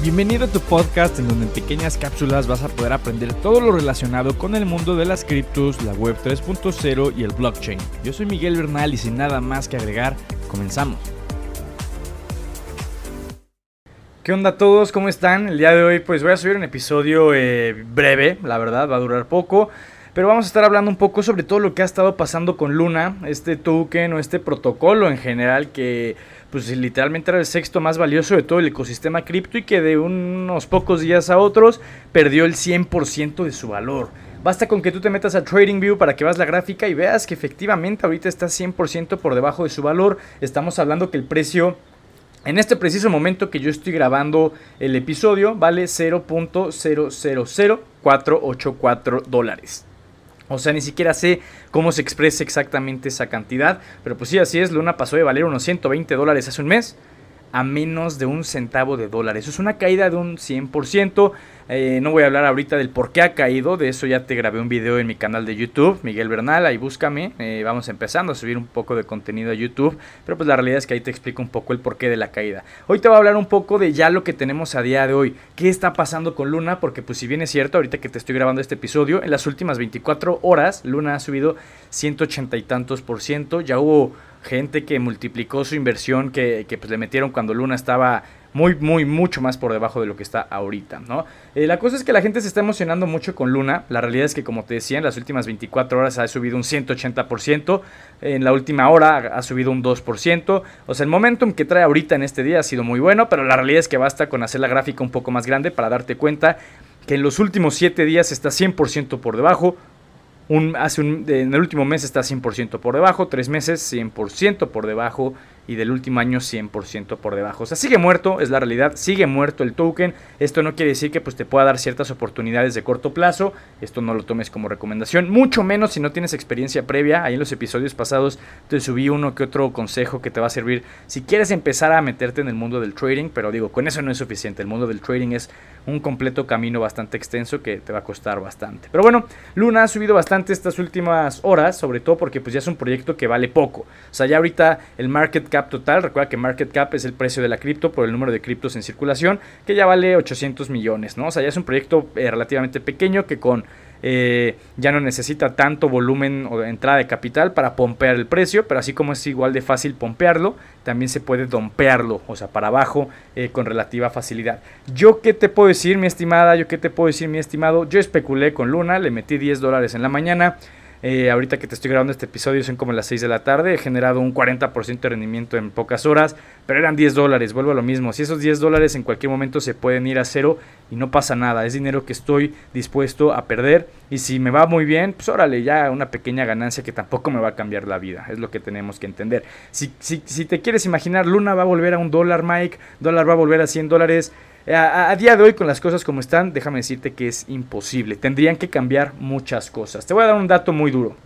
Bienvenido a tu podcast en donde en pequeñas cápsulas vas a poder aprender todo lo relacionado con el mundo de las criptos, la web 3.0 y el blockchain. Yo soy Miguel Bernal y sin nada más que agregar, comenzamos. ¿Qué onda a todos? ¿Cómo están? El día de hoy pues voy a subir un episodio eh, breve, la verdad, va a durar poco. Pero vamos a estar hablando un poco sobre todo lo que ha estado pasando con Luna, este token o este protocolo en general que pues literalmente era el sexto más valioso de todo el ecosistema cripto y que de unos pocos días a otros perdió el 100% de su valor. Basta con que tú te metas a TradingView para que veas la gráfica y veas que efectivamente ahorita está 100% por debajo de su valor. Estamos hablando que el precio en este preciso momento que yo estoy grabando el episodio vale 0.000484 dólares. O sea, ni siquiera sé cómo se expresa exactamente esa cantidad. Pero pues sí, así es. Luna pasó de valer unos 120 dólares hace un mes a menos de un centavo de dólar. Eso es una caída de un 100%. Eh, no voy a hablar ahorita del por qué ha caído, de eso ya te grabé un video en mi canal de YouTube, Miguel Bernal, ahí búscame, eh, vamos empezando a subir un poco de contenido a YouTube, pero pues la realidad es que ahí te explico un poco el porqué de la caída. Hoy te voy a hablar un poco de ya lo que tenemos a día de hoy, qué está pasando con Luna, porque pues si bien es cierto, ahorita que te estoy grabando este episodio, en las últimas 24 horas Luna ha subido 180 y tantos por ciento, ya hubo gente que multiplicó su inversión que, que pues le metieron cuando Luna estaba muy, muy, mucho más por debajo de lo que está ahorita, ¿no? Eh, la cosa es que la gente se está emocionando mucho con Luna. La realidad es que, como te decía, en las últimas 24 horas ha subido un 180%. En la última hora ha subido un 2%. O sea, el momentum que trae ahorita en este día ha sido muy bueno, pero la realidad es que basta con hacer la gráfica un poco más grande para darte cuenta que en los últimos 7 días está 100% por debajo. Un, hace un, en el último mes está 100% por debajo, tres meses 100% por debajo y del último año 100% por debajo. O sea, sigue muerto, es la realidad, sigue muerto el token. Esto no quiere decir que pues, te pueda dar ciertas oportunidades de corto plazo. Esto no lo tomes como recomendación, mucho menos si no tienes experiencia previa. Ahí en los episodios pasados te subí uno que otro consejo que te va a servir si quieres empezar a meterte en el mundo del trading, pero digo, con eso no es suficiente. El mundo del trading es un completo camino bastante extenso que te va a costar bastante. Pero bueno, Luna ha subido bastante estas últimas horas, sobre todo porque pues ya es un proyecto que vale poco. O sea, ya ahorita el market cap total. Recuerda que market cap es el precio de la cripto por el número de criptos en circulación, que ya vale 800 millones, ¿no? O sea, ya es un proyecto eh, relativamente pequeño que con eh, ya no necesita tanto volumen o entrada de capital para pompear el precio, pero así como es igual de fácil pompearlo, también se puede dompearlo, o sea, para abajo eh, con relativa facilidad. Yo qué te puedo decir, mi estimada, yo qué te puedo decir, mi estimado, yo especulé con Luna, le metí 10 dólares en la mañana, eh, ahorita que te estoy grabando este episodio son como las 6 de la tarde. He generado un 40% de rendimiento en pocas horas, pero eran 10 dólares. Vuelvo a lo mismo. Si esos 10 dólares en cualquier momento se pueden ir a cero y no pasa nada. Es dinero que estoy dispuesto a perder. Y si me va muy bien, pues órale, ya una pequeña ganancia que tampoco me va a cambiar la vida. Es lo que tenemos que entender. Si, si, si te quieres imaginar, Luna va a volver a un dólar, Mike. Dólar va a volver a 100 dólares. A, día de hoy, con las cosas como están, déjame decirte que es imposible. Tendrían que cambiar muchas cosas. Te voy a dar un dato muy duro.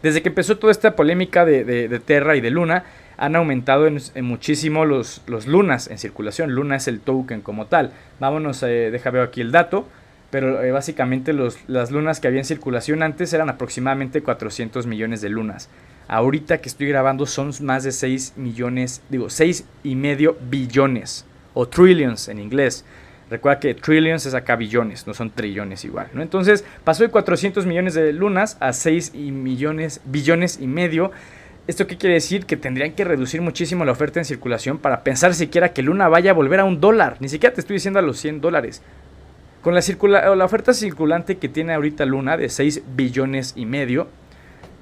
Desde que empezó toda esta polémica de, Terra y de Luna, han aumentado en, muchísimo los, los, lunas en circulación. Luna es el token como tal. Vámonos, eh, deja ver aquí el dato. Pero eh, básicamente los, las lunas que había en circulación antes eran aproximadamente 400 millones de lunas. Ahorita que estoy grabando son más de 6 millones, digo, 6 y medio billones o trillions en inglés. Recuerda que trillions es acá billones, no son trillones igual, ¿no? Entonces pasó de 400 millones de lunas a 6 y millones, billones y medio. ¿Esto qué quiere decir? Que tendrían que reducir muchísimo la oferta en circulación para pensar siquiera que Luna vaya a volver a un dólar. Ni siquiera te estoy diciendo a los 100 dólares. Con la, la oferta circulante que tiene ahorita Luna de 6 billones y medio,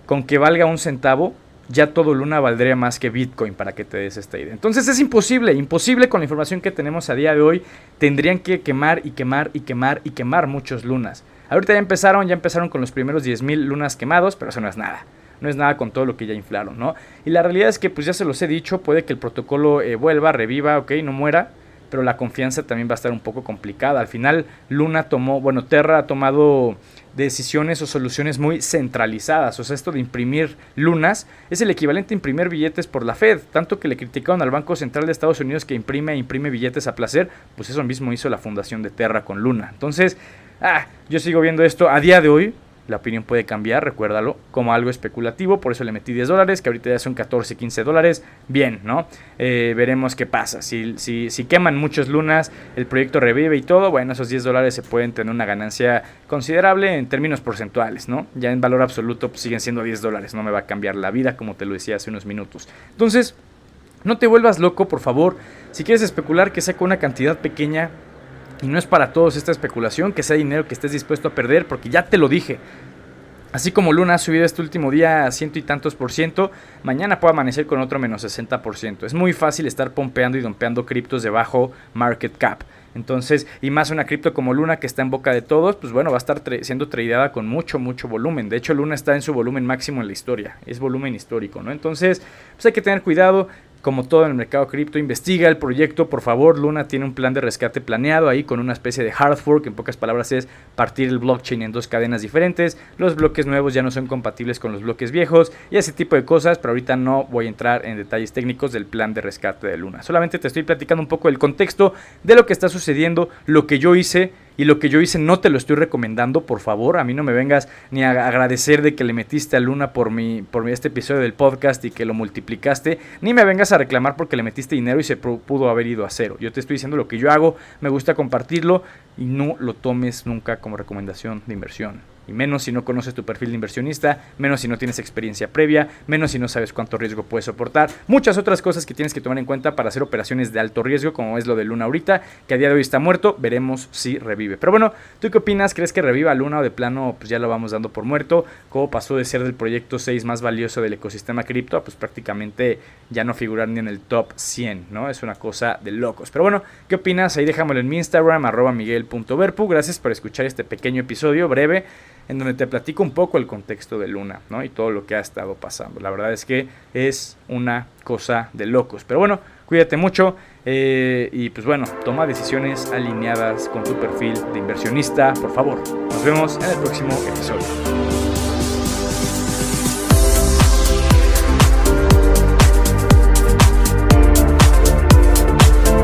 con que valga un centavo, ya todo Luna valdría más que Bitcoin para que te des esta idea. Entonces es imposible, imposible con la información que tenemos a día de hoy. Tendrían que quemar y quemar y quemar y quemar muchos lunas. Ahorita ya empezaron, ya empezaron con los primeros 10.000 lunas quemados, pero eso no es nada. No es nada con todo lo que ya inflaron, ¿no? Y la realidad es que, pues ya se los he dicho, puede que el protocolo eh, vuelva, reviva, ok, no muera, pero la confianza también va a estar un poco complicada. Al final, Luna tomó, bueno, Terra ha tomado decisiones o soluciones muy centralizadas. O sea, esto de imprimir lunas es el equivalente a imprimir billetes por la Fed. Tanto que le criticaron al Banco Central de Estados Unidos que imprime e imprime billetes a placer, pues eso mismo hizo la fundación de Terra con Luna. Entonces, ah, yo sigo viendo esto a día de hoy. La opinión puede cambiar, recuérdalo, como algo especulativo, por eso le metí 10 dólares, que ahorita ya son 14, 15 dólares, bien, ¿no? Eh, veremos qué pasa, si, si, queman muchos lunas, el proyecto revive y todo, bueno, esos 10 dólares se pueden tener una ganancia considerable en términos porcentuales, ¿no? Ya en valor absoluto pues, siguen siendo 10 dólares, no me va a cambiar la vida, como te lo decía hace unos minutos. Entonces, no te vuelvas loco, por favor, si quieres especular que sea con una cantidad pequeña, y no es para todos esta especulación, que sea dinero que estés dispuesto a perder, porque ya te lo dije. Así como Luna ha subido este último día a ciento y tantos por ciento, mañana puede amanecer con otro menos 60 por ciento. Es muy fácil estar pompeando y dompeando criptos de bajo market cap. Entonces, y más una cripto como Luna que está en boca de todos, pues bueno, va a estar siendo tradeada con mucho, mucho volumen. De hecho, Luna está en su volumen máximo en la historia. Es volumen histórico, ¿no? Entonces, pues hay que tener cuidado como todo en el mercado cripto, investiga el proyecto, por favor. Luna tiene un plan de rescate planeado ahí con una especie de hard fork, en pocas palabras es partir el blockchain en dos cadenas diferentes. Los bloques nuevos ya no son compatibles con los bloques viejos y ese tipo de cosas, pero ahorita no voy a entrar en detalles técnicos del plan de rescate de Luna. Solamente te estoy platicando un poco del contexto de lo que está sucediendo, lo que yo hice y lo que yo hice no te lo estoy recomendando, por favor. A mí no me vengas ni a agradecer de que le metiste a Luna por mi, por este episodio del podcast y que lo multiplicaste. Ni me vengas a reclamar porque le metiste dinero y se pudo haber ido a cero. Yo te estoy diciendo lo que yo hago, me gusta compartirlo y no lo tomes nunca como recomendación de inversión. Y menos si no conoces tu perfil de inversionista, menos si no tienes experiencia previa, menos si no sabes cuánto riesgo puedes soportar. Muchas otras cosas que tienes que tomar en cuenta para hacer operaciones de alto riesgo, como es lo de Luna ahorita, que a día de hoy está muerto. Veremos si revive. Pero bueno, ¿tú qué opinas? ¿Crees que reviva Luna o de plano pues ya lo vamos dando por muerto? ¿Cómo pasó de ser del proyecto 6 más valioso del ecosistema cripto pues prácticamente ya no figurar ni en el top 100, ¿no? Es una cosa de locos. Pero bueno, ¿qué opinas? Ahí déjamelo en mi Instagram, arroba miguel.verpu. Gracias por escuchar este pequeño episodio breve en donde te platico un poco el contexto de Luna, ¿no? Y todo lo que ha estado pasando. La verdad es que es una cosa de locos. Pero bueno, cuídate mucho eh, y pues bueno, toma decisiones alineadas con tu perfil de inversionista, por favor. Nos vemos en el próximo episodio.